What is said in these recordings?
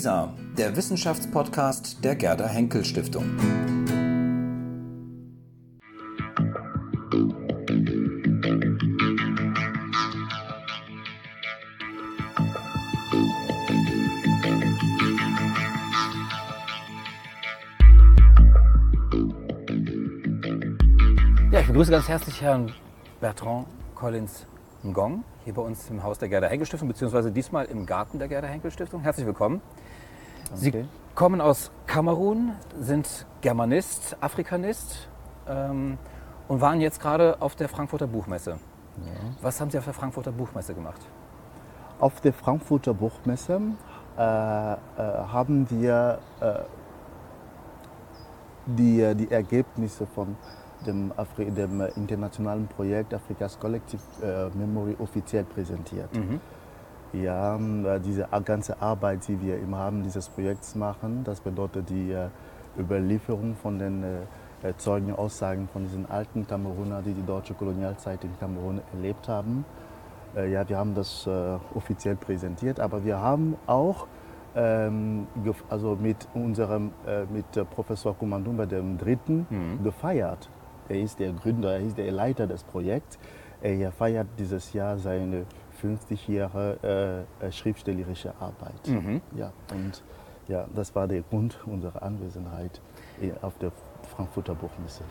WISA, der Wissenschaftspodcast der Gerda Henkel Stiftung. Ja, ich begrüße ganz herzlich Herrn Bertrand Collins Ngong hier bei uns im Haus der Gerda Henkel Stiftung, beziehungsweise diesmal im Garten der Gerda Henkel Stiftung. Herzlich willkommen. Sie kommen aus Kamerun, sind Germanist, Afrikanist ähm, und waren jetzt gerade auf der Frankfurter Buchmesse. Was haben Sie auf der Frankfurter Buchmesse gemacht? Auf der Frankfurter Buchmesse äh, äh, haben wir äh, die, die Ergebnisse von dem, Afri dem internationalen Projekt Afrikas Collective äh, Memory offiziell präsentiert. Ja, äh, diese ganze Arbeit, die wir im Rahmen dieses Projekts machen, das bedeutet die äh, Überlieferung von den äh, Zeugenaussagen von diesen alten Kameruner, die die deutsche Kolonialzeit in Kamerun erlebt haben. Ja, wir haben das offiziell präsentiert, aber wir haben auch ähm, also mit unserem mit Professor Kumandumba dem Dritten gefeiert. Er ist der Gründer, er ist der Leiter des Projekts. Er feiert dieses Jahr seine 50 Jahre äh, äh, schriftstellerische Arbeit. Ja, und ja, das war der Grund unserer Anwesenheit äh, auf der Frankfurter Buchmesse.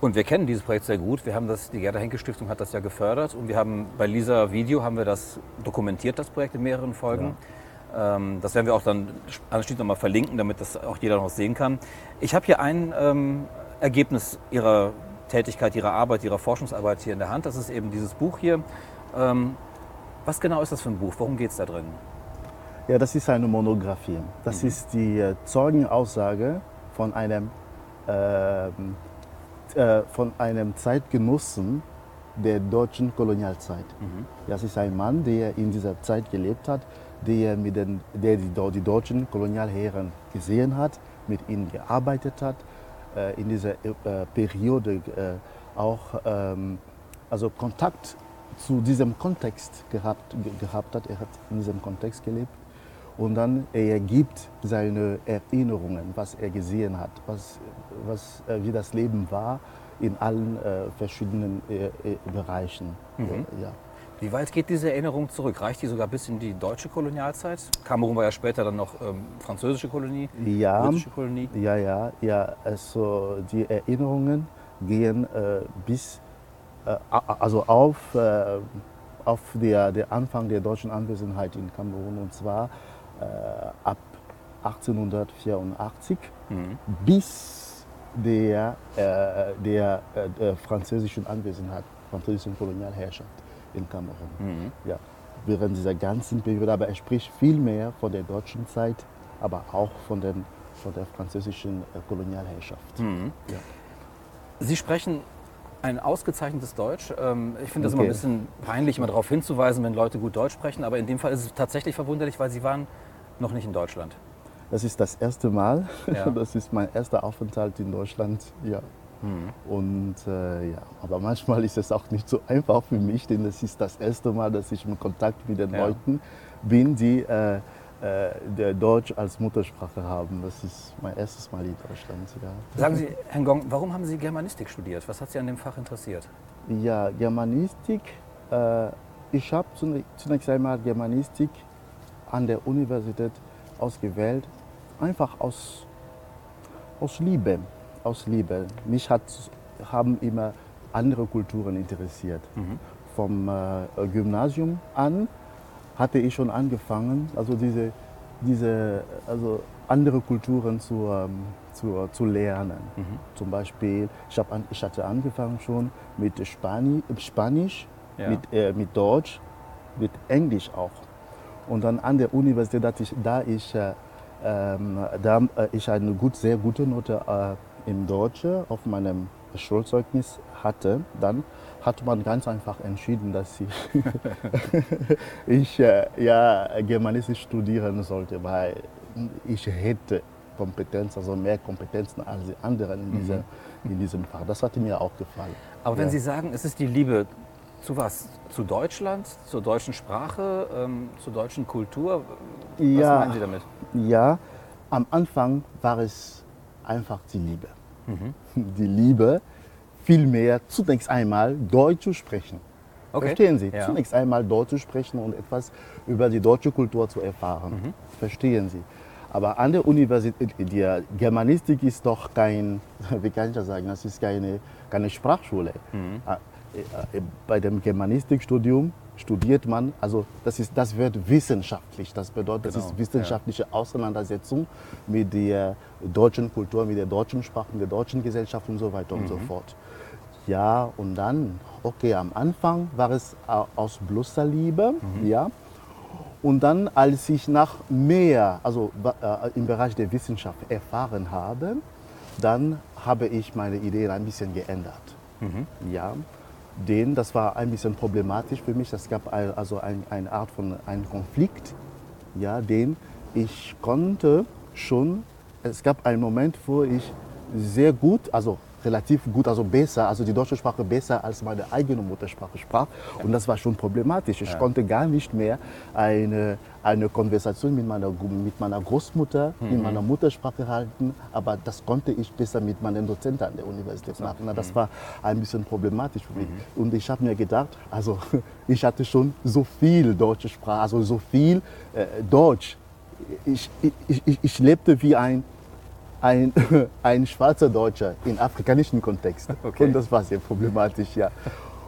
Und wir kennen dieses Projekt sehr gut. Wir haben das, die Gerda Henkel Stiftung hat das ja gefördert und wir haben bei Lisa Video haben wir das dokumentiert, das Projekt in mehreren Folgen. Ähm, das werden wir auch dann anschließend nochmal verlinken, damit das auch jeder noch sehen kann. Ich habe hier ein ähm, Ergebnis Ihrer Tätigkeit, Ihrer Arbeit, Ihrer Forschungsarbeit hier in der Hand. Das ist eben dieses Buch hier. Ähm, was genau ist das für ein Buch? Worum geht es da drin? Ja, das ist eine Monographie. Das ist die äh, Zeugenaussage von einem, ähm, äh, von einem Zeitgenossen der deutschen Kolonialzeit. Das ist ein Mann, der in dieser Zeit gelebt hat, der, mit den, der die, die deutschen Kolonialherren gesehen hat, mit ihnen gearbeitet hat, äh, in dieser äh, Periode äh, auch ähm, also Kontakt zu diesem Kontext gehabt, ge- gehabt hat. Er hat in diesem Kontext gelebt. Und dann er gibt seine Erinnerungen, was er gesehen hat, was, was, äh, wie das Leben war in allen äh, verschiedenen äh, äh, Bereichen. Äh, Ja. Wie weit geht diese Erinnerung zurück? Reicht die sogar bis in die deutsche Kolonialzeit? Kamerun war ja später dann noch ähm, französische Kolonie, Ja, britische Kolonie. ja, ja, ja. Also die Erinnerungen gehen äh, bis, also auf, äh, auf der, der Anfang der deutschen Anwesenheit in Kamerun und zwar äh, ab 1884 bis der, äh, der, äh, der französischen Anwesenheit, französischen Kolonialherrschaft in Kamerun. Ja, während dieser ganzen Periode, aber er spricht viel mehr von der deutschen Zeit, aber auch von, den, von der französischen äh, Kolonialherrschaft. Ja. Sie sprechen ein ausgezeichnetes Deutsch. Ähm, Ich finde das immer ein Okay. bisschen peinlich, immer darauf hinzuweisen, wenn Leute gut Deutsch sprechen. Aber in dem Fall ist es tatsächlich verwunderlich, weil Sie waren noch nicht in Deutschland. Das ist das erste Mal. Ja. Das ist mein erster Aufenthalt in Deutschland. Ja. Und äh, ja, aber manchmal ist es auch nicht so einfach für mich, denn es ist das erste Mal, dass ich in Kontakt mit den Ja. Leuten bin, die äh, der Deutsch als Muttersprache haben. Das ist mein erstes Mal in Deutschland. Ja. Sagen Sie, Herr Gong, warum haben Sie Germanistik studiert? Was hat Sie an dem Fach interessiert? Ja, Germanistik. Äh, ich habe zunächst einmal Germanistik an der Universität ausgewählt, einfach aus, aus Liebe. Aus Liebe. Mich hat, haben immer andere Kulturen interessiert. Vom äh, Gymnasium an hatte ich schon angefangen, also diese, diese also andere Kulturen zu, ähm, zu, zu lernen. Zum Beispiel, ich, hab an, ich hatte angefangen schon mit Spani Spanisch, Ja. mit, äh, mit Deutsch, mit Englisch auch. Und dann an der Universität, da ich, da ich, äh, ähm, da, äh, ich eine gut, sehr gute Note äh, im Deutschen auf meinem Schulzeugnis hatte, dann hat man ganz einfach entschieden, dass ich, ich äh, ja, Germanistik studieren sollte, weil ich hätte Kompetenz, also mehr Kompetenzen als die anderen in, dieser, in diesem Fach. Das hat mir auch gefallen. Aber wenn Ja. Sie sagen, es ist die Liebe zu was? Zu Deutschland, zur deutschen Sprache, ähm, zur deutschen Kultur? Was Ja. meinen Sie damit? Ja, am Anfang war es einfach die Liebe. Die Liebe, vielmehr zunächst einmal Deutsch zu sprechen. Okay. Verstehen Sie? Ja. Zunächst einmal Deutsch zu sprechen und etwas über die deutsche Kultur zu erfahren. Mhm. Verstehen Sie? Aber an der Universität, die Germanistik ist doch kein, wie kann ich das sagen, das ist keine, keine Sprachschule. Mhm. Äh, äh, Bei dem Germanistikstudium studiert man, also das, ist, das wird wissenschaftlich. Das bedeutet, das Genau, ist wissenschaftliche Auseinandersetzung mit der deutschen Kultur, mit der deutschen Sprache, mit der deutschen Gesellschaft und so weiter und Mhm. so fort. Ja, und dann, okay, am Anfang war es aus bloßer Liebe, Mhm. ja. Und dann, als ich nach mehr, also äh, im Bereich der Wissenschaft erfahren habe, dann habe ich meine Ideen ein bisschen geändert. Ja, denn das war ein bisschen problematisch für mich. Es gab ein, also ein, eine Art von einem Konflikt, ja, den ich konnte schon, es gab einen Moment, wo ich sehr gut, also relativ gut, also besser, also die deutsche Sprache besser als meine eigene Muttersprache sprach. Und das war schon problematisch. Ich konnte gar nicht mehr eine, eine Konversation mit meiner, mit meiner Großmutter in meiner Muttersprache halten, aber das konnte ich besser mit meinen Dozenten an der Universität machen. Na, Das war ein bisschen problematisch für mich. Und ich habe mir gedacht, also ich hatte schon so viel deutsche Sprache, also so viel äh, Deutsch. Ich, ich, ich, ich lebte wie ein ein, ein schwarzer Deutscher im afrikanischen Kontext. Okay. Und das war sehr problematisch, ja.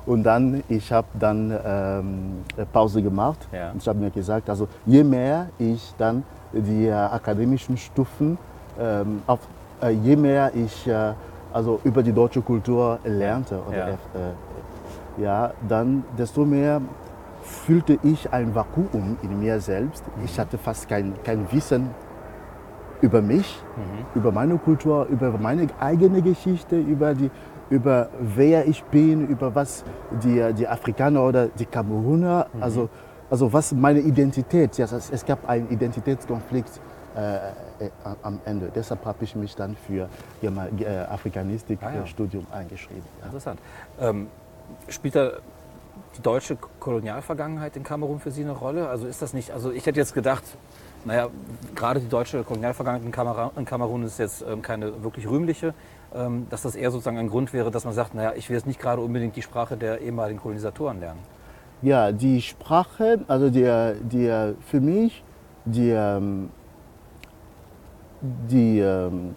Und dann, ich habe dann ähm, Pause gemacht. Ja. Und ich habe mir gesagt, also je mehr ich dann die äh, akademischen Stufen, ähm, auf, äh, je mehr ich äh, also über die deutsche Kultur lernte, oder, Ja. äh, ja, dann desto mehr fühlte ich ein Vakuum in mir selbst. Ich hatte fast kein, kein Wissen über mich, über meine Kultur, über meine eigene Geschichte, über, die, über wer ich bin, über was die, die Afrikaner oder die Kameruner, also, also was meine Identität, ja, es, es gab einen Identitätskonflikt äh, äh, am Ende. Deshalb habe ich mich dann für äh, Ah, ja. Afrikanistik-Studium eingeschrieben. Ja. Interessant. Ähm, spielt da die deutsche Kolonialvergangenheit in Kamerun für Sie eine Rolle? Also ist das nicht, also ich hätte jetzt gedacht, naja, gerade die deutsche Kolonialvergangenheit in Kamerun, in Kamerun ist jetzt ähm, keine wirklich rühmliche, ähm, dass das eher sozusagen ein Grund wäre, dass man sagt, naja, ich will jetzt nicht gerade unbedingt die Sprache der ehemaligen Kolonisatoren lernen. Ja, die Sprache, also der, der, für mich, die, ähm, die, ähm,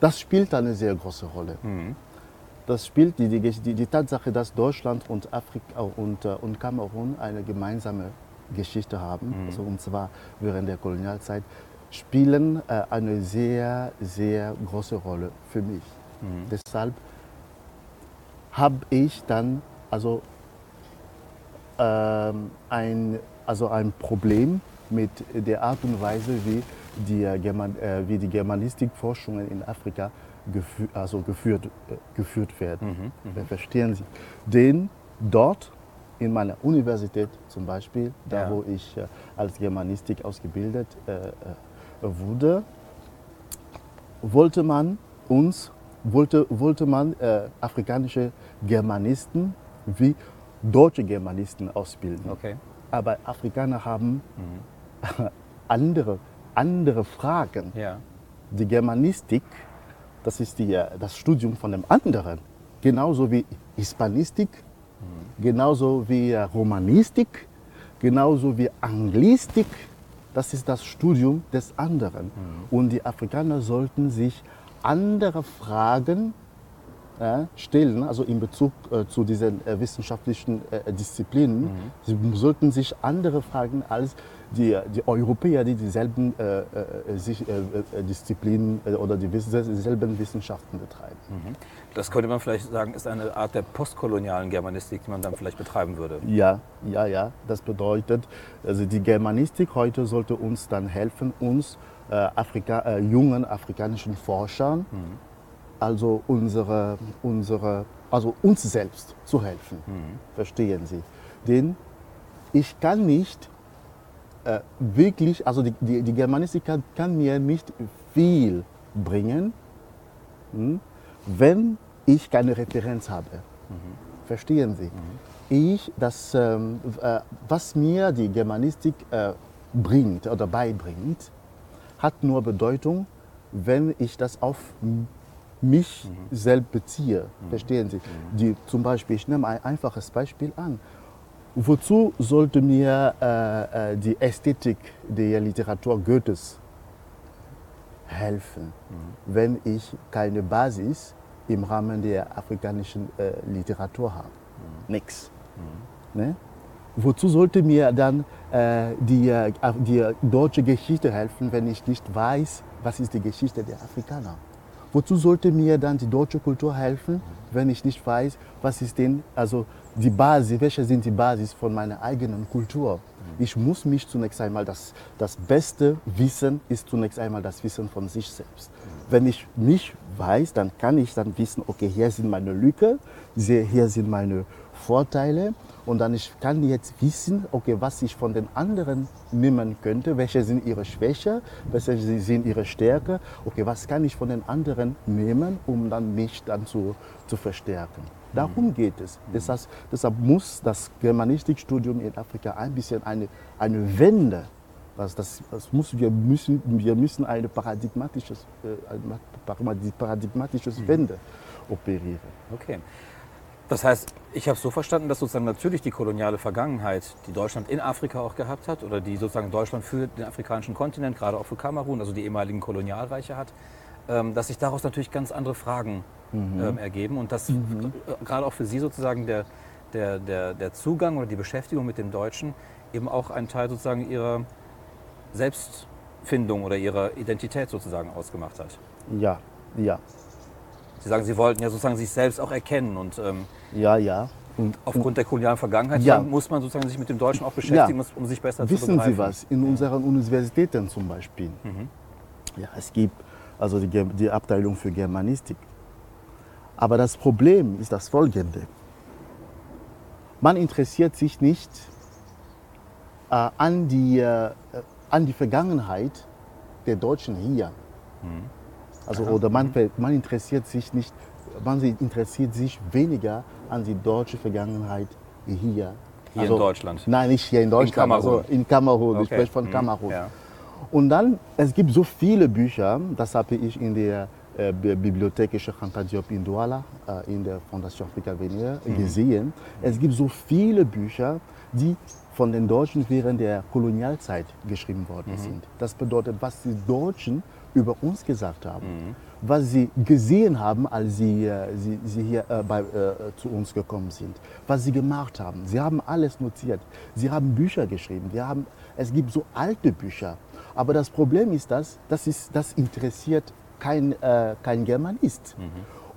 das spielt eine sehr große Rolle. Das spielt die, die, die, die Tatsache, dass Deutschland und, Afrika und, äh, und Kamerun eine gemeinsame Geschichte haben, also, und zwar während der Kolonialzeit, spielen äh, eine sehr, sehr große Rolle für mich. Deshalb habe ich dann also ähm, ein, also ein Problem mit der Art und Weise, wie die, äh, German, äh, wie die Germanistikforschungen in Afrika gefü also geführt, äh, geführt werden. Verstehen Sie? Denn dort in meiner Universität zum Beispiel, da Ja. wo ich äh, als Germanistik ausgebildet äh, äh, wurde, wollte man uns, wollte, wollte man äh, afrikanische Germanisten wie deutsche Germanisten ausbilden. Okay. Aber Afrikaner haben andere, andere Fragen. Ja. Die Germanistik, das ist die, äh, das Studium von dem anderen. Genauso wie Hispanistik, genauso wie Romanistik, genauso wie Anglistik. Das ist das Studium des anderen. Und die Afrikaner sollten sich andere Fragen äh, stellen, also in Bezug äh, zu diesen äh, wissenschaftlichen äh, Disziplinen. Sie sollten sich andere Fragen als die, die Europäer, die dieselben äh, äh, sich, Disziplinen oder die dieselben Wissenschaften betreiben. Das könnte man vielleicht sagen, ist eine Art der postkolonialen Germanistik, die man dann vielleicht betreiben würde. Ja, ja, ja. Das bedeutet, also die Germanistik heute sollte uns dann helfen, uns äh, Afrika, äh, jungen afrikanischen Forschern, also unsere, unsere, also uns selbst zu helfen. Verstehen Sie? Denn ich kann nicht äh, wirklich, also die, die, die Germanistik kann, kann mir nicht viel bringen, hm, wenn ich keine Referenz habe. Verstehen Sie? Ich, das, ähm, äh, was mir die Germanistik äh, bringt oder beibringt, hat nur Bedeutung, wenn ich das auf mich selbst beziehe. Verstehen Sie? Die, zum Beispiel, ich nehme ein einfaches Beispiel an. Wozu sollte mir äh, äh, die Ästhetik der Literatur Goethes helfen, wenn ich keine Basis im Rahmen der afrikanischen äh, Literatur habe? Nix. Ne? Wozu sollte mir dann äh, die, äh, die deutsche Geschichte helfen, wenn ich nicht weiß, was ist die Geschichte der Afrikaner? Wozu sollte mir dann die deutsche Kultur helfen, wenn ich nicht weiß, was ist denn also die Basis, welche sind die Basis von meiner eigenen Kultur? Ich muss mich zunächst einmal, das, das beste Wissen ist zunächst einmal das Wissen von sich selbst. Wenn ich mich weiß, dann kann ich dann wissen, okay, hier sind meine Lücken, hier sind meine Vorteile und dann ich kann jetzt wissen, okay, was ich von den anderen nehmen könnte, welche sind ihre Schwächen, welche sind ihre Stärken, okay, was kann ich von den anderen nehmen, um dann mich dann zu, zu verstärken. Darum geht es. Das heißt, deshalb muss das Germanistikstudium in Afrika ein bisschen eine, eine Wende das, das, das muss, wir, müssen, wir müssen eine paradigmatisches, äh, eine paradigmatisches Wende operieren. Okay. Das heißt, ich habe es so verstanden, dass sozusagen natürlich die koloniale Vergangenheit, die Deutschland in Afrika auch gehabt hat, oder die sozusagen Deutschland für den afrikanischen Kontinent, gerade auch für Kamerun, also die ehemaligen Kolonialreiche hat, dass sich daraus natürlich ganz andere Fragen ähm, ergeben und dass äh, gerade auch für Sie sozusagen der, der, der, der Zugang oder die Beschäftigung mit dem Deutschen eben auch ein Teil sozusagen Ihrer Selbstfindung oder Ihrer Identität sozusagen ausgemacht hat. Ja, ja, Sie sagen, Sie wollten ja sozusagen sich selbst auch erkennen und ähm, ja, ja. Und, aufgrund der kolonialen Vergangenheit Ja. muss man sozusagen sich mit dem Deutschen auch beschäftigen, um sich besser zu Wissen begreifen. Sie was? In unseren Universitäten zum Beispiel, ja, es gibt also die, die Abteilung für Germanistik. Aber das Problem ist das folgende. Man interessiert sich nicht äh, an, die, äh, an die Vergangenheit der Deutschen hier. Also, oder man, ver- man interessiert sich nicht, man si- interessiert sich weniger an die deutsche Vergangenheit hier. Hier in Deutschland? Nein, nicht hier in Deutschland, Kamerun? also in Kamerun. Ich Okay. spreche von Mhm. Kamerun. Ja. Und dann, es gibt so viele Bücher, das habe ich in der äh, Bi- Bibliothek Cheikh Anta Diop in Douala, äh, in der Fondation Afrika Avenir, gesehen. Es gibt so viele Bücher, die von den Deutschen während der Kolonialzeit geschrieben worden sind. Das bedeutet, was die Deutschen über uns gesagt haben, was sie gesehen haben, als sie, äh, sie, sie hier äh, bei, äh, zu uns gekommen sind, was sie gemacht haben. Sie haben alles notiert. Sie haben Bücher geschrieben. Wir haben, es gibt so alte Bücher. Aber das Problem ist, dass das, ist, das interessiert kein, äh, kein Germanist.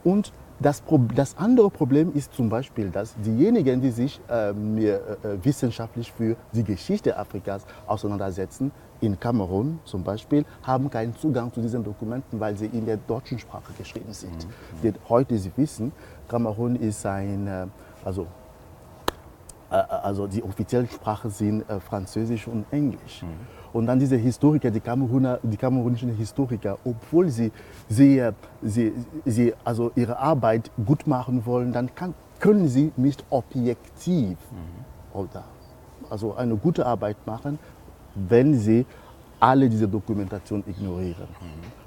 Und das, das andere Problem ist zum Beispiel, dass diejenigen, die sich äh, mir, äh, wissenschaftlich für die Geschichte Afrikas auseinandersetzen, in Kamerun zum Beispiel, haben keinen Zugang zu diesen Dokumenten, weil sie in der deutschen Sprache geschrieben sind. Denn heute, Sie wissen, Kamerun ist ein, äh, also äh, also die offiziellen Sprachen sind äh, Französisch und Englisch. Und dann diese Historiker, die, Kameruner, die kamerunischen Historiker, obwohl sie, sie, sie, sie also ihre Arbeit gut machen wollen, dann kann, können sie nicht objektiv oder also eine gute Arbeit machen, wenn sie alle diese Dokumentation ignorieren.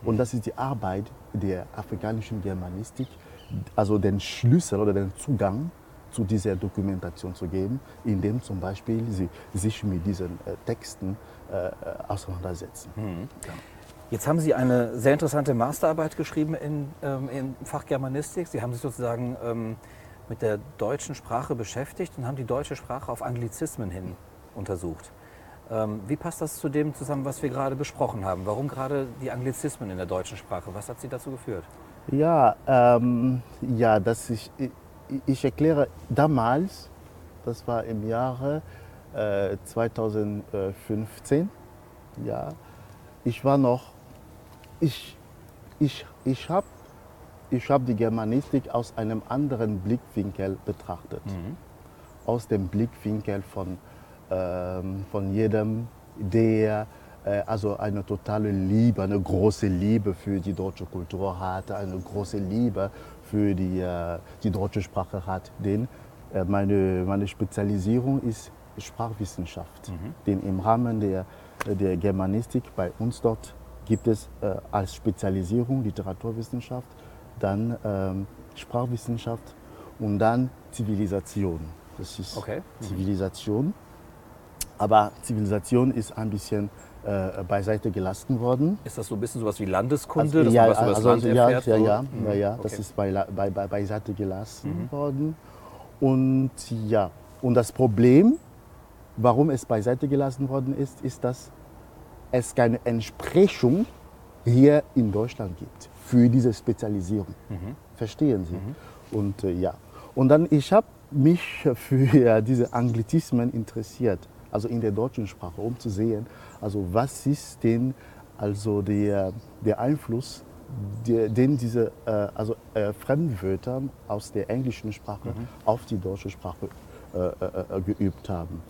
Und das ist die Arbeit der afrikanischen Germanistik, also den Schlüssel oder den Zugang zu dieser Dokumentation zu geben, indem zum Beispiel sie sich mit diesen äh, Texten äh, auseinandersetzen. Jetzt haben Sie eine sehr interessante Masterarbeit geschrieben in, ähm, im Fach Germanistik. Sie haben sich sozusagen ähm, mit der deutschen Sprache beschäftigt und haben die deutsche Sprache auf Anglizismen hin untersucht. Ähm, wie passt das zu dem zusammen, was wir gerade besprochen haben? Warum gerade die Anglizismen in der deutschen Sprache? Was hat Sie dazu geführt? Ja, ähm, ja das ich, ich, ich erkläre damals, das war im Jahre äh, 2015, ja, ich war noch, ich, ich, ich habe ich hab die Germanistik aus einem anderen Blickwinkel betrachtet. Aus dem Blickwinkel von, ähm, von jedem, der äh, also eine totale Liebe, eine große Liebe für die deutsche Kultur hat, eine große Liebe für die, äh, die deutsche Sprache hat. Denn äh, meine, meine Spezialisierung ist Sprachwissenschaft. Denn im Rahmen der, der Germanistik bei uns dort gibt es äh, als Spezialisierung Literaturwissenschaft, dann ähm, Sprachwissenschaft und dann Zivilisation. Das ist Okay. Zivilisation. Aber Zivilisation ist ein bisschen äh, beiseite gelassen worden. Ist das so ein bisschen sowas wie Landeskunde, Also, ja, das also, Land ja, erfährt? ja, so? ja, Mhm. ja, ja, das Okay. ist bei, bei, bei, beiseite gelassen worden. Und ja, und das Problem, warum es beiseite gelassen worden ist, ist, dass es keine Entsprechung hier in Deutschland gibt für diese Spezialisierung. Verstehen Sie? Und äh, ja, und dann ich habe mich für diese Anglizismen interessiert, also in der deutschen Sprache, um zu sehen, also was ist denn also der, der Einfluss, der, den diese äh, also, äh, Fremdwörter aus der englischen Sprache auf die deutsche Sprache äh, äh, äh, geübt haben.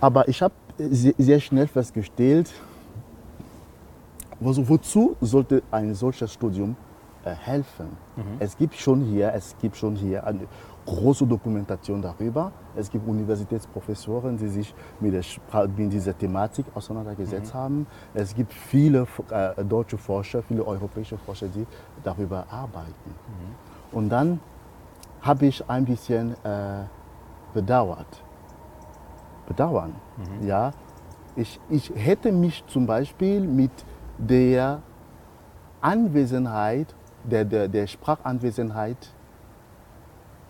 Aber ich habe sehr, sehr schnell festgestellt, also wozu sollte ein solches Studium äh, helfen? Es gibt schon hier, es gibt schon hier eine große Dokumentation darüber. Es gibt Universitätsprofessoren, die sich mit, der mit dieser Thematik auseinandergesetzt haben. Es gibt viele äh, deutsche Forscher, viele europäische Forscher, die darüber arbeiten. Und dann habe ich ein bisschen äh, bedauert. Bedauern, ja. Ich, ich hätte mich zum Beispiel mit der Anwesenheit, der, der, der Sprachanwesenheit,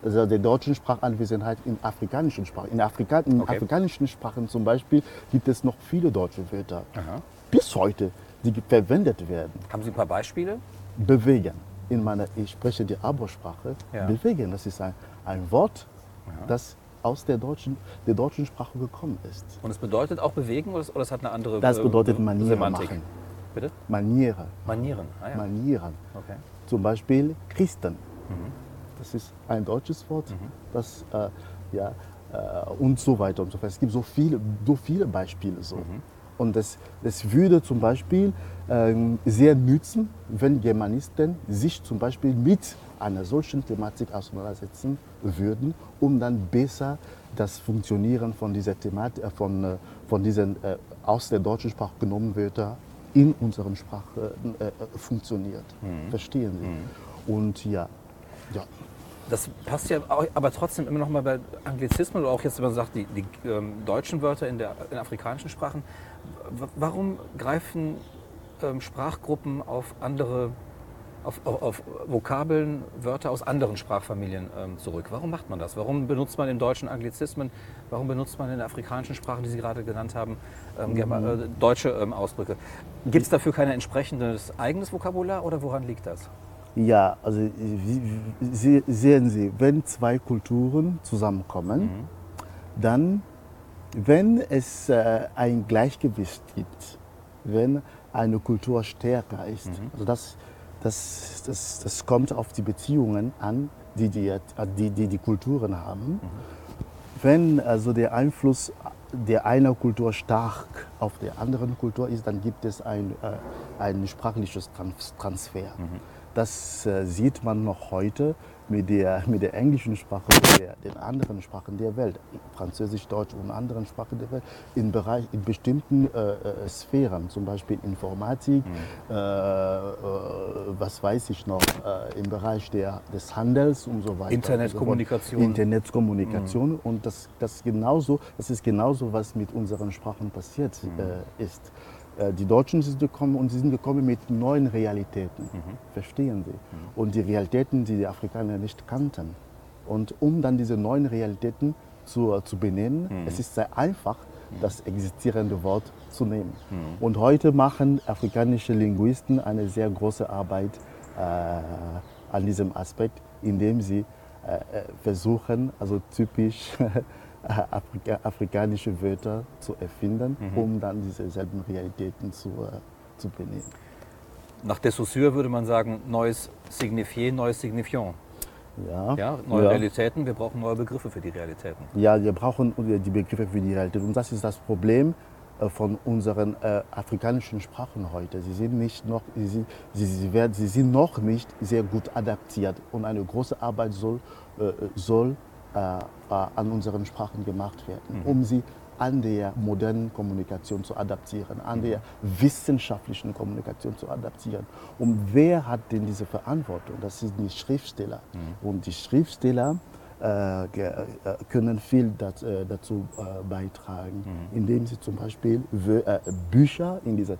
also der deutschen Sprachanwesenheit in afrikanischen Sprachen. In, Afrika, in Okay. afrikanischen Sprachen zum Beispiel gibt es noch viele deutsche Wörter, Aha. bis heute, die verwendet werden. Haben Sie ein paar Beispiele? Bewegen. In meiner, ich spreche die Abo-Sprache. Ja. Bewegen, das ist ein, ein Wort, das aus der deutschen, der deutschen Sprache gekommen ist. Und es bedeutet auch bewegen oder es, hat eine andere Das äh, bedeutet Manieren Semantik? machen. Bitte? Maniere. Manieren. Ah, ja. Manieren. Okay. Zum Beispiel Christen. Das ist ein deutsches Wort, das äh, ja äh, und so weiter und so fort. Es gibt so viele, so viele Beispiele so. Und das, das würde zum Beispiel ähm, sehr nützen, wenn Germanisten sich zum Beispiel mit einer solchen Thematik auseinandersetzen würden, um dann besser das Funktionieren von dieser Thematik, äh, von, äh, von diesen äh, aus der deutschen Sprache genommenen Wörtern in unseren Sprachen äh, äh, funktioniert. Verstehen Sie? Und ja, ja. Das passt ja auch, aber trotzdem immer noch mal bei Anglizismen oder auch jetzt, wenn man sagt, die, die ähm, deutschen Wörter in, der, in afrikanischen Sprachen. W warum greifen ähm, Sprachgruppen auf andere, auf, auf, auf Vokabeln, Wörter aus anderen Sprachfamilien ähm, zurück? Warum macht man das? Warum benutzt man im Deutschen Anglizismen? Warum benutzt man in der afrikanischen Sprachen, die Sie gerade genannt haben, ähm, Germa- äh, deutsche ähm, Ausdrücke? Gibt es dafür kein entsprechendes eigenes Vokabular oder woran liegt das? Ja, also Sie, sehen Sie, wenn zwei Kulturen zusammenkommen, dann, wenn es äh, ein Gleichgewicht gibt, wenn eine Kultur stärker ist, also das, das, das, das kommt auf die Beziehungen an, die die, die, die, die Kulturen haben. Wenn also der Einfluss der einer Kultur stark auf der anderen Kultur ist, dann gibt es ein, äh, ein sprachliches Trans Transfer. Das äh, sieht man noch heute mit der, mit der englischen Sprache, mit der, den anderen Sprachen der Welt, Französisch, Deutsch und anderen Sprachen der Welt, in, Bereich, in bestimmten äh, äh, Sphären, zum Beispiel Informatik, äh, äh, was weiß ich noch, äh, im Bereich der, des Handels und so weiter. Internetkommunikation. Internetkommunikation und das, das, genauso, das ist genauso, was mit unseren Sprachen passiert äh, ist. Äh, Die Deutschen sind gekommen und sie sind gekommen mit neuen Realitäten, verstehen Sie? Und die Realitäten, die die Afrikaner nicht kannten. Und um dann diese neuen Realitäten zu, zu benennen, es ist sehr einfach, das existierende Wort zu nehmen. Und heute machen afrikanische Linguisten eine sehr große Arbeit äh, an diesem Aspekt, indem sie äh, äh, versuchen, also typisch Afrika, afrikanische Wörter zu erfinden, um dann diese selben Realitäten zu, äh, zu benennen. Nach de Saussure würde man sagen, neues Signifier, neues Signifiant. Ja, Ja, neue ja. Realitäten, wir brauchen neue Begriffe für die Realitäten. Ja, wir brauchen die Begriffe für die Realität. Und das ist das Problem äh, von unseren äh, afrikanischen Sprachen heute. Sie sind, nicht noch, sie, sind- sie, sie, werden, sie sind noch nicht sehr gut adaptiert. Und eine große Arbeit soll, äh, soll an unseren Sprachen gemacht werden, um sie an der modernen Kommunikation zu adaptieren, an der wissenschaftlichen Kommunikation zu adaptieren. Und wer hat denn diese Verantwortung? Das sind die Schriftsteller. Mhm. Und die Schriftsteller äh, äh, können viel dat, äh, dazu äh, beitragen, mhm. indem sie zum Beispiel äh, Bücher in dieser,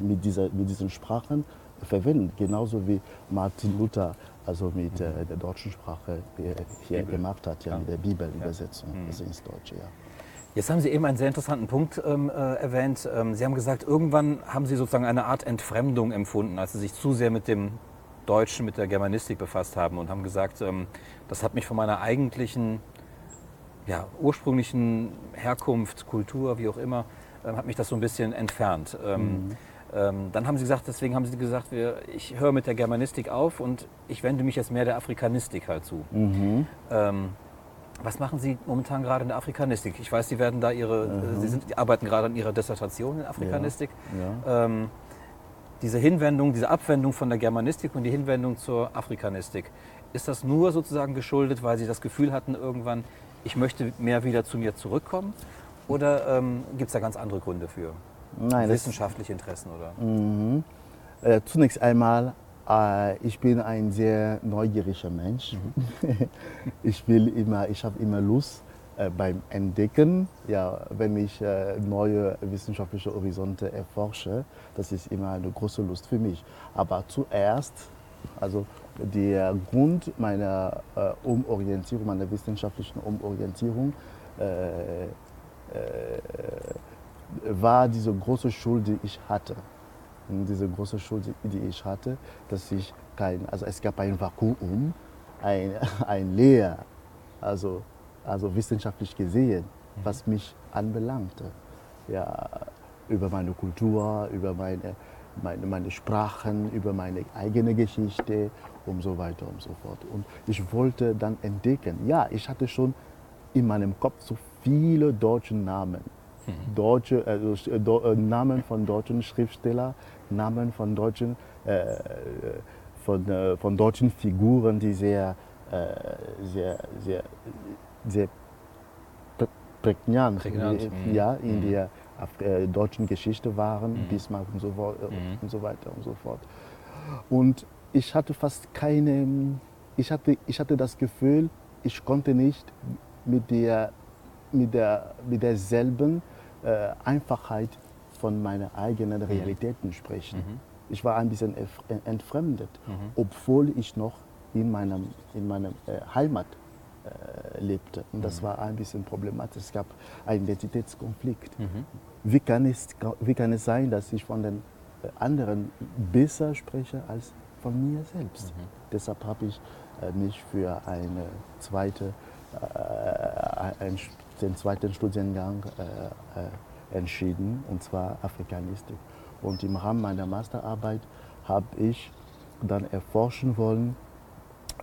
mit, dieser, mit diesen Sprachen verwenden, genauso wie Martin Luther also mit mhm. der deutschen Sprache hier Bibel. gemacht hat, ja, ja. mit der Bibelübersetzung, ja. Mhm. also ins Deutsche. Ja. Jetzt haben Sie eben einen sehr interessanten Punkt ähm, äh, erwähnt. Ähm, Sie haben gesagt, irgendwann haben Sie sozusagen eine Art Entfremdung empfunden, als Sie sich zu sehr mit dem Deutschen, mit der Germanistik befasst haben und haben gesagt, ähm, das hat mich von meiner eigentlichen, ja, ursprünglichen Herkunft, Kultur, wie auch immer, ähm, hat mich das so ein bisschen entfernt. Ähm, mhm. Ähm, dann haben Sie gesagt, deswegen haben Sie gesagt, wir, ich höre mit der Germanistik auf und ich wende mich jetzt mehr der Afrikanistik halt zu. Mhm. Ähm, was machen Sie momentan gerade in der Afrikanistik? Ich weiß, Sie werden da Ihre, mhm. Sie, sind, arbeiten gerade an Ihrer Dissertation in Afrikanistik. Ja. Ja. Ähm, diese Hinwendung, diese Abwendung von der Germanistik und die Hinwendung zur Afrikanistik, ist das nur sozusagen geschuldet, weil Sie das Gefühl hatten irgendwann, ich möchte mehr wieder zu mir zurückkommen? Oder ähm, gibt es da ganz andere Gründe für? Nein, Wissenschaftliche Interessen, oder? Mhm. Äh, zunächst einmal, äh, ich bin ein sehr neugieriger Mensch. Mhm. ich will immer, ich habe immer Lust äh, beim Entdecken, ja, wenn ich äh, neue wissenschaftliche Horizonte erforsche, das ist immer eine große Lust für mich. Aber zuerst, also der Grund meiner äh, Umorientierung, meiner wissenschaftlichen Umorientierung, äh, war diese große Schuld, die ich hatte. Und diese große Schuld, die ich hatte, dass ich kein, also es gab ein Vakuum, ein, ein Leer, also, also wissenschaftlich gesehen, was mich anbelangte. Ja, über meine Kultur, über meine, meine, meine Sprachen, über meine eigene Geschichte und so weiter und so fort. Und ich wollte dann entdecken, ja, ich hatte schon in meinem Kopf so viele deutsche Namen Mhm. Deutsche, also äh, Namen von deutschen Schriftstellern, Namen von deutschen, äh, von, äh, von deutschen Figuren, die sehr, äh, sehr, sehr, sehr prägnant, prägnant. Ja, in mhm. der äh, deutschen Geschichte waren, mhm. Bismarck und so, äh, mhm. und so weiter und so fort. Und ich hatte fast keine, ich hatte, ich hatte das Gefühl, ich konnte nicht mit der mit, der, mit derselben äh, Einfachheit von meinen eigenen mhm. Realitäten sprechen. Mhm. Ich war ein bisschen entfremdet, mhm. obwohl ich noch in meiner in meinem, äh, Heimat äh, lebte. Und das mhm. war ein bisschen problematisch. Es gab einen Identitätskonflikt. Mhm. Wie, kann es, wie kann es sein, dass ich von den äh, anderen besser spreche als von mir selbst? Mhm. Deshalb habe ich äh, mich für eine zweite, äh, ein den zweiten Studiengang äh, äh, entschieden, und zwar Afrikanistik. Und im Rahmen meiner Masterarbeit habe ich dann erforschen wollen,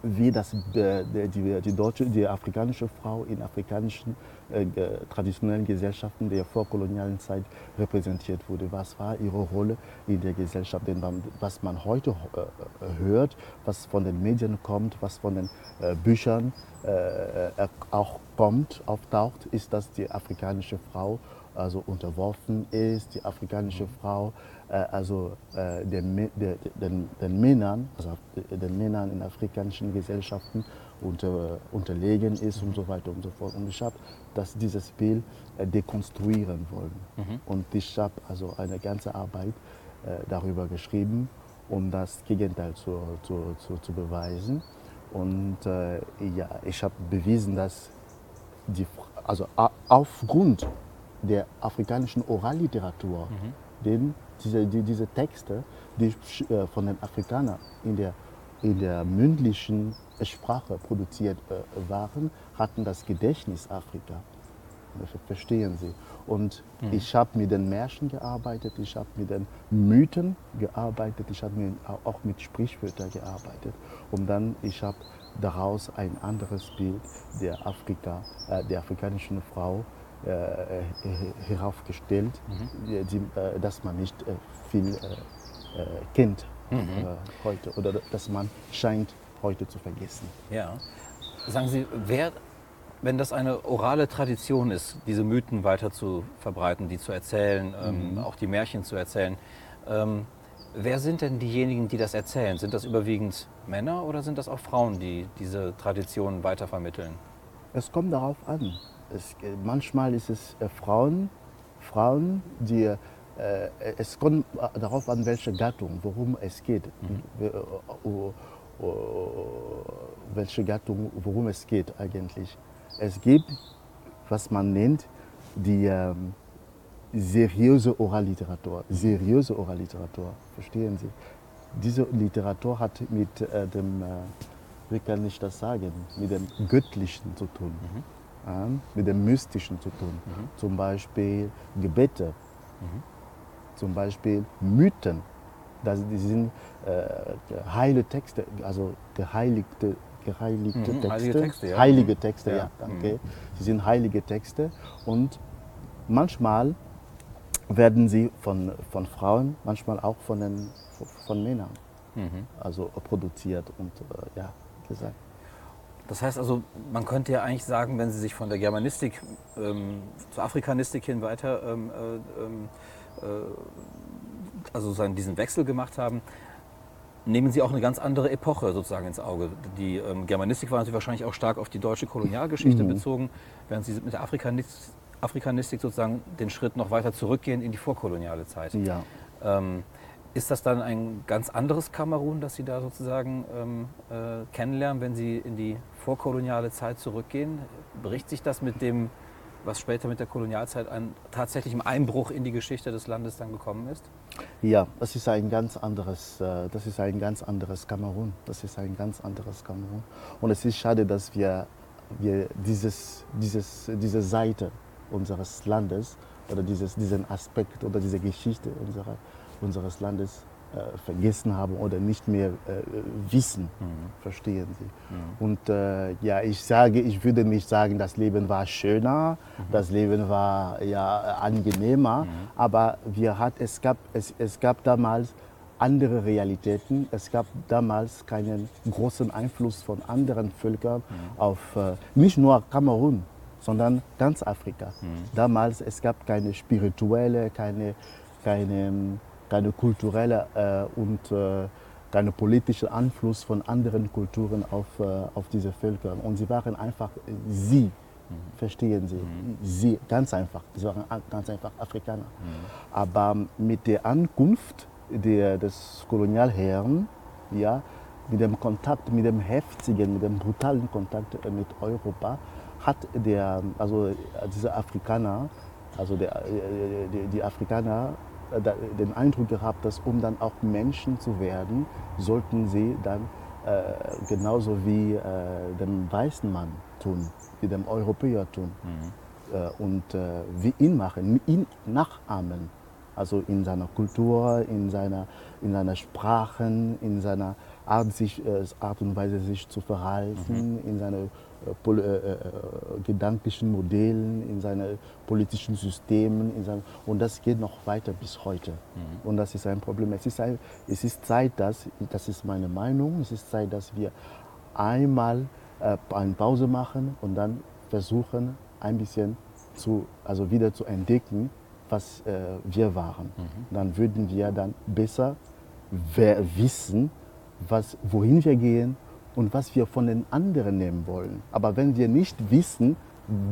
wie das, äh, die, die, deutsche, die afrikanische Frau in afrikanischen äh, traditionellen Gesellschaften der vorkolonialen Zeit repräsentiert wurde. Was war ihre Rolle in der Gesellschaft? Denn was man heute äh, hört, was von den Medien kommt, was von den äh, Büchern äh, äh, auch kommt, auftaucht, ist, dass die afrikanische Frau also unterworfen ist, die afrikanische. Frau äh, also äh, den, den, den, Männern, also den Männern in afrikanischen Gesellschaften unter, unterlegen ist und so weiter und so fort. Und ich habe dieses Bild äh, dekonstruieren wollen. Mhm. Und ich habe also eine ganze Arbeit äh, darüber geschrieben, um das Gegenteil zu, zu, zu, zu beweisen. Und äh, ja, ich habe bewiesen, dass die, also aufgrund der afrikanischen Oralliteratur, mhm. den, diese, die, diese Texte, die äh, von den Afrikanern in der, in der mündlichen Sprache produziert äh, waren, hatten das Gedächtnis Afrika. Verstehen Sie? Und mhm. ich habe mit den Märchen gearbeitet, ich habe mit den Mythen gearbeitet, ich habe auch mit Sprichwörtern gearbeitet. Und dann, ich habe daraus ein anderes Bild der Afrika, äh, der afrikanischen Frau heraufgestellt, mhm. äh, dass man nicht äh, viel äh, kennt mhm. heute oder dass man scheint heute zu vergessen. Ja. Sagen Sie, wer wenn das eine orale Tradition ist, diese Mythen weiter zu verbreiten, die zu erzählen, ähm, mhm. auch die Märchen zu erzählen, ähm, wer sind denn diejenigen, die das erzählen? Sind das überwiegend Männer oder sind das auch Frauen, die diese Tradition weitervermitteln? Es kommt darauf an. Es, manchmal ist es äh, Frauen, Frauen, die äh, es kommt darauf an, welche Gattung, worum es geht. Mhm. Äh, äh, welche Gattung, worum es geht eigentlich. Es gibt, was man nennt, die ähm, seriöse Oralliteratur. Seriöse Oralliteratur, verstehen Sie? Diese Literatur hat mit äh, dem, äh, wie kann ich das sagen, mit dem Göttlichen zu tun, mhm. Äh, mit dem Mystischen zu tun. Mhm. Zum Beispiel Gebete, mhm. zum Beispiel Mythen. Das sind äh, heile Texte, also geheiligte geheiligte mhm, Texte. Heilige Texte, ja. Heilige mhm. Texte, ja, ja danke. Mhm. Sie sind heilige Texte und manchmal werden sie von, von Frauen, manchmal auch von, den, von Männern mhm. also produziert und äh, ja, gesagt. Das heißt also, man könnte ja eigentlich sagen, wenn Sie sich von der Germanistik ähm, zur Afrikanistik hin weiter, ähm, äh, ähm, äh, also diesen Wechsel gemacht haben, nehmen Sie auch eine ganz andere Epoche sozusagen ins Auge. Die ähm, Germanistik war natürlich wahrscheinlich auch stark auf die deutsche Kolonialgeschichte mhm. bezogen, während Sie mit der Afrikanistik, Afrikanistik sozusagen den Schritt noch weiter zurückgehen in die vorkoloniale Zeit. Ja. Ähm, ist das dann ein ganz anderes Kamerun, das Sie da sozusagen ähm, äh, kennenlernen, wenn Sie in die vorkoloniale Zeit zurückgehen? Bricht sich das mit dem was später mit der Kolonialzeit ein tatsächlichem Einbruch in die Geschichte des Landes dann gekommen ist? Ja, das ist ein ganz anderes, äh, das ist ein ganz anderes Kamerun. Das ist ein ganz anderes Kamerun. Und es ist schade, dass wir, wir dieses, dieses, diese Seite unseres Landes oder dieses, diesen Aspekt oder diese Geschichte unserer, unseres Landes äh, vergessen haben oder nicht mehr äh, wissen, mhm. verstehen Sie. Mhm. Und äh, ja, ich sage, ich würde nicht sagen, das Leben war schöner, mhm. das Leben war ja angenehmer, mhm. aber wir hat, es, gab, es, es gab damals andere Realitäten. Es gab damals keinen großen Einfluss von anderen Völkern mhm. auf äh, nicht nur Kamerun, sondern ganz Afrika. Mhm. Damals es gab keine spirituelle, keine, keine keine kulturelle äh, und äh, keine politische Einfluss von anderen Kulturen auf, äh, auf diese Völker. Und sie waren einfach sie, verstehen Sie, mhm. sie, ganz einfach, sie waren ganz einfach Afrikaner. Mhm. Aber mit der Ankunft der, des Kolonialherren, ja, mit dem Kontakt, mit dem heftigen, mit dem brutalen Kontakt mit Europa, hat der, also diese Afrikaner, also der, die, die Afrikaner den Eindruck gehabt, dass um dann auch Menschen zu werden, sollten sie dann äh, genauso wie äh, dem weißen Mann tun, wie dem Europäer tun. Mhm. Äh, und äh, wie ihn machen, ihn nachahmen. Also in seiner Kultur, in seiner, in seiner Sprachen, in seiner Art, sich, äh, Art und Weise sich zu verhalten, mhm. in seiner äh, äh, äh, gedanklichen Modellen, in seinen politischen Systemen. In seinen, und das geht noch weiter bis heute. Mhm. Und das ist ein Problem. Es ist, ein, es ist Zeit, dass, das ist meine Meinung, es ist Zeit, dass wir einmal äh, eine Pause machen und dann versuchen, ein bisschen zu, also wieder zu entdecken, was äh, wir waren. Mhm. Dann würden wir dann besser wissen, was, wohin wir gehen und was wir von den anderen nehmen wollen. Aber wenn wir nicht wissen,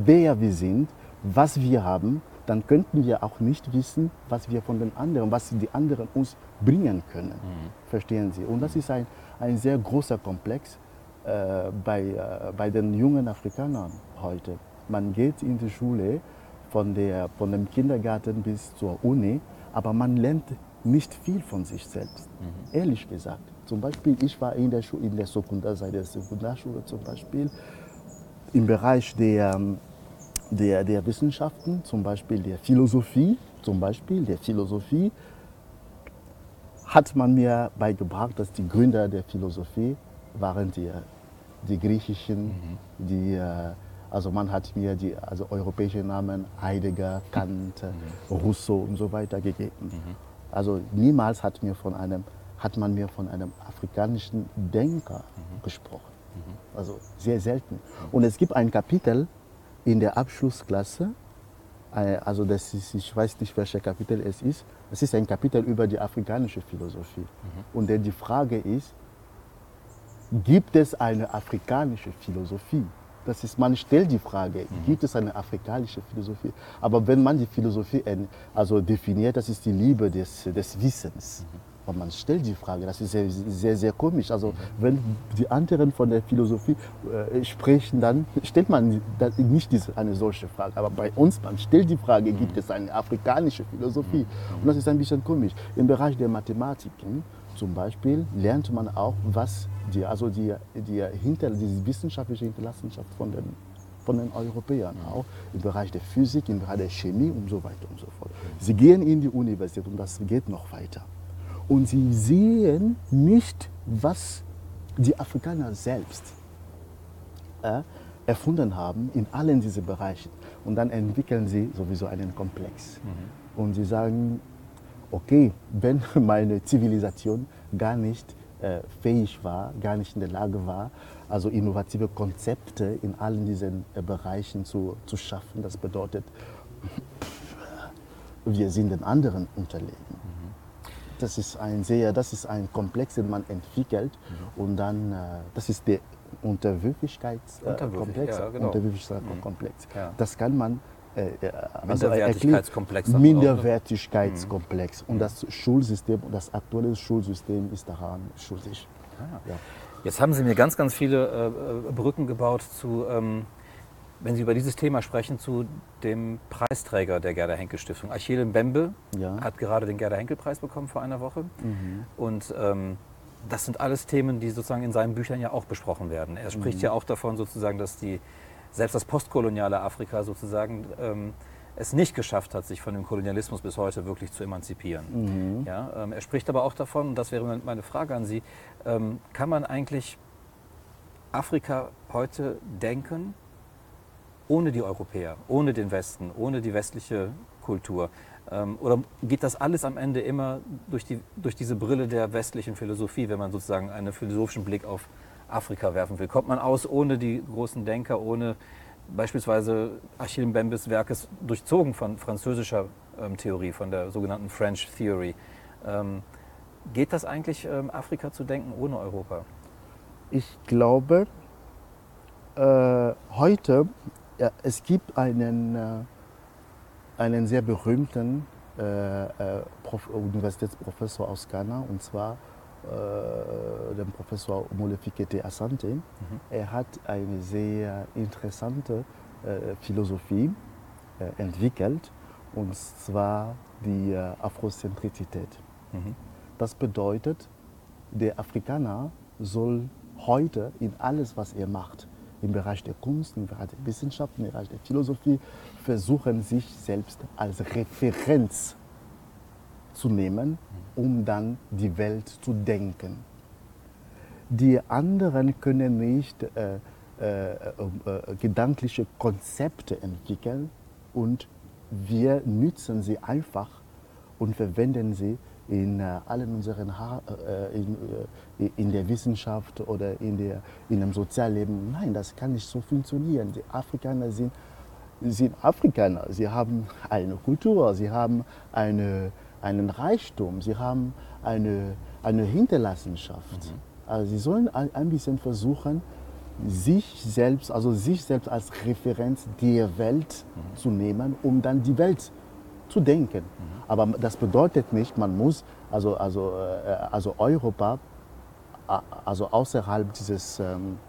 wer wir sind, was wir haben, dann könnten wir auch nicht wissen, was wir von den anderen, was die anderen uns bringen können. Mhm. Verstehen Sie? Und das ist ein, ein sehr großer Komplex äh, bei, äh, bei den jungen Afrikanern heute. Man geht in die Schule von, der, von dem Kindergarten bis zur Uni, aber man lernt nicht viel von sich selbst, mhm. ehrlich gesagt. Zum Beispiel, ich war in der, Schule, in der Sekundar, seit der Sekundarschule zum Beispiel, im Bereich der, der, der Wissenschaften, zum Beispiel der Philosophie, zum Beispiel der Philosophie, hat man mir beigebracht, dass die Gründer der Philosophie waren die, die griechischen, mhm. die, äh, also man hat mir die also europäische Namen Heidegger, Kant, mhm. Rousseau und so weiter gegeben. Mhm. Also niemals hat, mir von einem, hat man mir von einem afrikanischen Denker mhm. gesprochen. Also sehr selten. Und es gibt ein Kapitel in der Abschlussklasse, äh, also das ist, ich weiß nicht, welches Kapitel es ist, es ist ein Kapitel über die afrikanische Philosophie. Und die Frage ist, gibt es eine afrikanische Philosophie? Das ist, man stellt die Frage, gibt es eine afrikanische Philosophie? Aber wenn man die Philosophie also definiert, das ist die Liebe des, des Wissens. Und man stellt die Frage, das ist sehr, sehr, sehr komisch. Also wenn die anderen von der Philosophie äh, sprechen, dann stellt man nicht diese, eine solche Frage. Aber bei uns, man stellt die Frage, gibt es eine afrikanische Philosophie? Und das ist ein bisschen komisch. Im Bereich der Mathematiken zum Beispiel lernt man auch, was die, also die, die, hinter, die wissenschaftliche Hinterlassenschaft von den, von den Europäern auch im Bereich der Physik, im Bereich der Chemie und so weiter und so fort. Sie gehen in die Universität und das geht noch weiter. Und sie sehen nicht, was die Afrikaner selbst äh, erfunden haben in allen diesen Bereichen. Und dann entwickeln sie sowieso einen Komplex. Mhm. Und sie sagen, okay, wenn meine Zivilisation gar nicht äh, fähig war, gar nicht in der Lage war, also innovative Konzepte in allen diesen äh, Bereichen zu, zu schaffen, das bedeutet, wir sind den anderen unterlegen. Das ist ein sehr, das ist ein Komplex, den man entwickelt mhm. und dann, äh, das ist der Unterwürfigkeitskomplex. Ja, genau. Unterwürfigkeitskomplex. Ja. Das kann man äh, also Minderwertigkeitskomplex. Minderwertigkeitskomplex. Und das Schulsystem, das aktuelle Schulsystem ist daran schuldig. Ah. Ja. Jetzt haben Sie mir ganz, ganz viele äh, Brücken gebaut zu, ähm, wenn Sie über dieses Thema sprechen, zu dem Preisträger der Gerda Henkel Stiftung. Achille Mbembe ja. hat gerade den Gerda Henkel Preis bekommen vor einer Woche. Mhm. Und ähm, das sind alles Themen, die sozusagen in seinen Büchern ja auch besprochen werden. Er spricht mhm. ja auch davon sozusagen, dass die selbst das postkoloniale Afrika sozusagen ähm, es nicht geschafft hat, sich von dem Kolonialismus bis heute wirklich zu emanzipieren. Mhm. Ja, ähm, er spricht aber auch davon, und das wäre meine Frage an Sie, ähm, kann man eigentlich Afrika heute denken ohne die Europäer, ohne den Westen, ohne die westliche Kultur? Ähm, oder geht das alles am Ende immer durch, die, durch diese Brille der westlichen Philosophie, wenn man sozusagen einen philosophischen Blick auf Afrika werfen will. Kommt man aus ohne die großen Denker, ohne beispielsweise Achille Mbembes Werk ist durchzogen von französischer ähm, Theorie, von der sogenannten French Theory. Ähm, geht das eigentlich, ähm, Afrika zu denken ohne Europa? Ich glaube, äh, heute, ja, es gibt einen, äh, einen sehr berühmten äh, äh Universitätsprofessor aus Ghana, und zwar dem Professor Molefikete Asante. Mhm. Er hat eine sehr interessante Philosophie entwickelt, und zwar die Afrozentrizität. Mhm. Das bedeutet, der Afrikaner soll heute in alles, was er macht, im Bereich der Kunst, im Bereich der Wissenschaft, im Bereich der Philosophie, versuchen, sich selbst als Referenz zu nehmen um dann die Welt zu denken. Die anderen können nicht äh, äh, äh, gedankliche Konzepte entwickeln und wir nützen sie einfach und verwenden sie in äh, allen unseren ha äh, in, äh, in, der Wissenschaft oder in, der, in dem Sozialleben. Nein, das kann nicht so funktionieren. Die Afrikaner sind, sind Afrikaner. Sie haben eine Kultur, sie haben eine, einen Reichtum, sie haben eine, eine Hinterlassenschaft. Mhm. Also sie sollen ein bisschen versuchen, sich selbst, also sich selbst als Referenz der Welt mhm. zu nehmen, um dann die Welt zu denken. Mhm. Aber das bedeutet nicht, man muss also, also, äh, also Europa also außerhalb dieses ähm,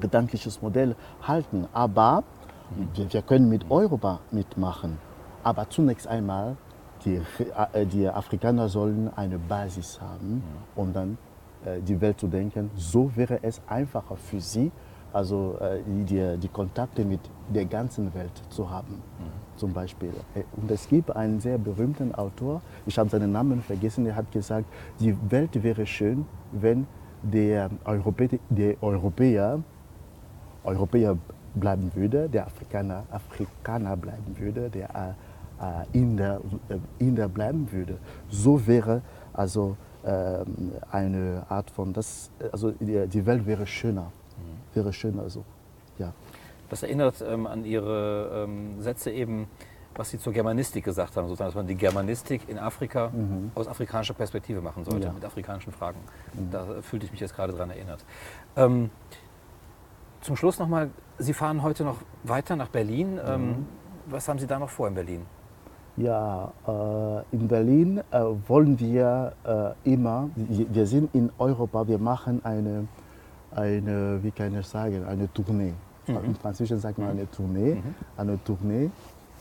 gedanklichen Modells halten. Aber mhm. wir, wir können mit Europa mitmachen. Aber zunächst einmal die, äh, die Afrikaner sollen eine Basis haben, um dann äh, die Welt zu denken. So wäre es einfacher für sie, also äh, die, die Kontakte mit der ganzen Welt zu haben, mhm. zum Beispiel. Und es gibt einen sehr berühmten Autor, ich habe seinen Namen vergessen, der hat gesagt, die Welt wäre schön, wenn der Europäer, der Europäer, Europäer bleiben würde, der Afrikaner Afrikaner bleiben würde, der äh, in, der, äh, in der bleiben würde. So wäre also ähm, eine Art von, das, also die, die Welt wäre schöner. Wäre schön. Also, ja. Das erinnert ähm, an Ihre ähm, Sätze eben, was Sie zur Germanistik gesagt haben, sozusagen, dass man die Germanistik in Afrika mhm. aus afrikanischer Perspektive machen sollte, ja. mit afrikanischen Fragen. Mhm. Da fühlte ich mich jetzt gerade daran erinnert. Ähm, zum Schluss nochmal, Sie fahren heute noch weiter nach Berlin. Ähm, mhm. was haben Sie da noch vor in Berlin? Ja, äh, in Berlin äh, wollen wir äh, immer, wir sind in Europa, wir machen eine, eine wie kann ich sagen, eine Tournee. Mhm. Im Französischen sagt man eine Tournee, mhm. eine Tournee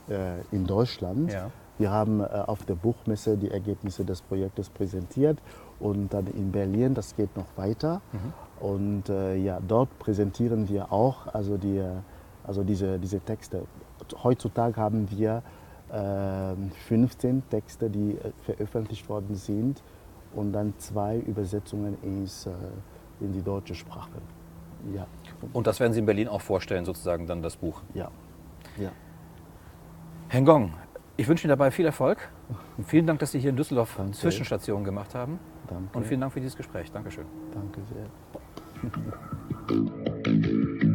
äh, in Deutschland. Ja. Wir haben äh, auf der Buchmesse die Ergebnisse des Projektes präsentiert und dann in Berlin, das geht noch weiter. Mhm. Und äh, ja, dort präsentieren wir auch also, die, also diese, diese Texte. Heutzutage haben wir äh, 15 Texte, die äh, veröffentlicht worden sind und dann zwei Übersetzungen ins, äh, in die deutsche Sprache. Ja. Und das werden Sie in Berlin auch vorstellen, sozusagen dann das Buch? Ja. ja. Herr Gong, ich wünsche Ihnen dabei viel Erfolg. Und vielen Dank, dass Sie hier in Düsseldorf Danke. Zwischenstationen gemacht haben. Danke. Und vielen Dank für dieses Gespräch. Dankeschön. Danke sehr.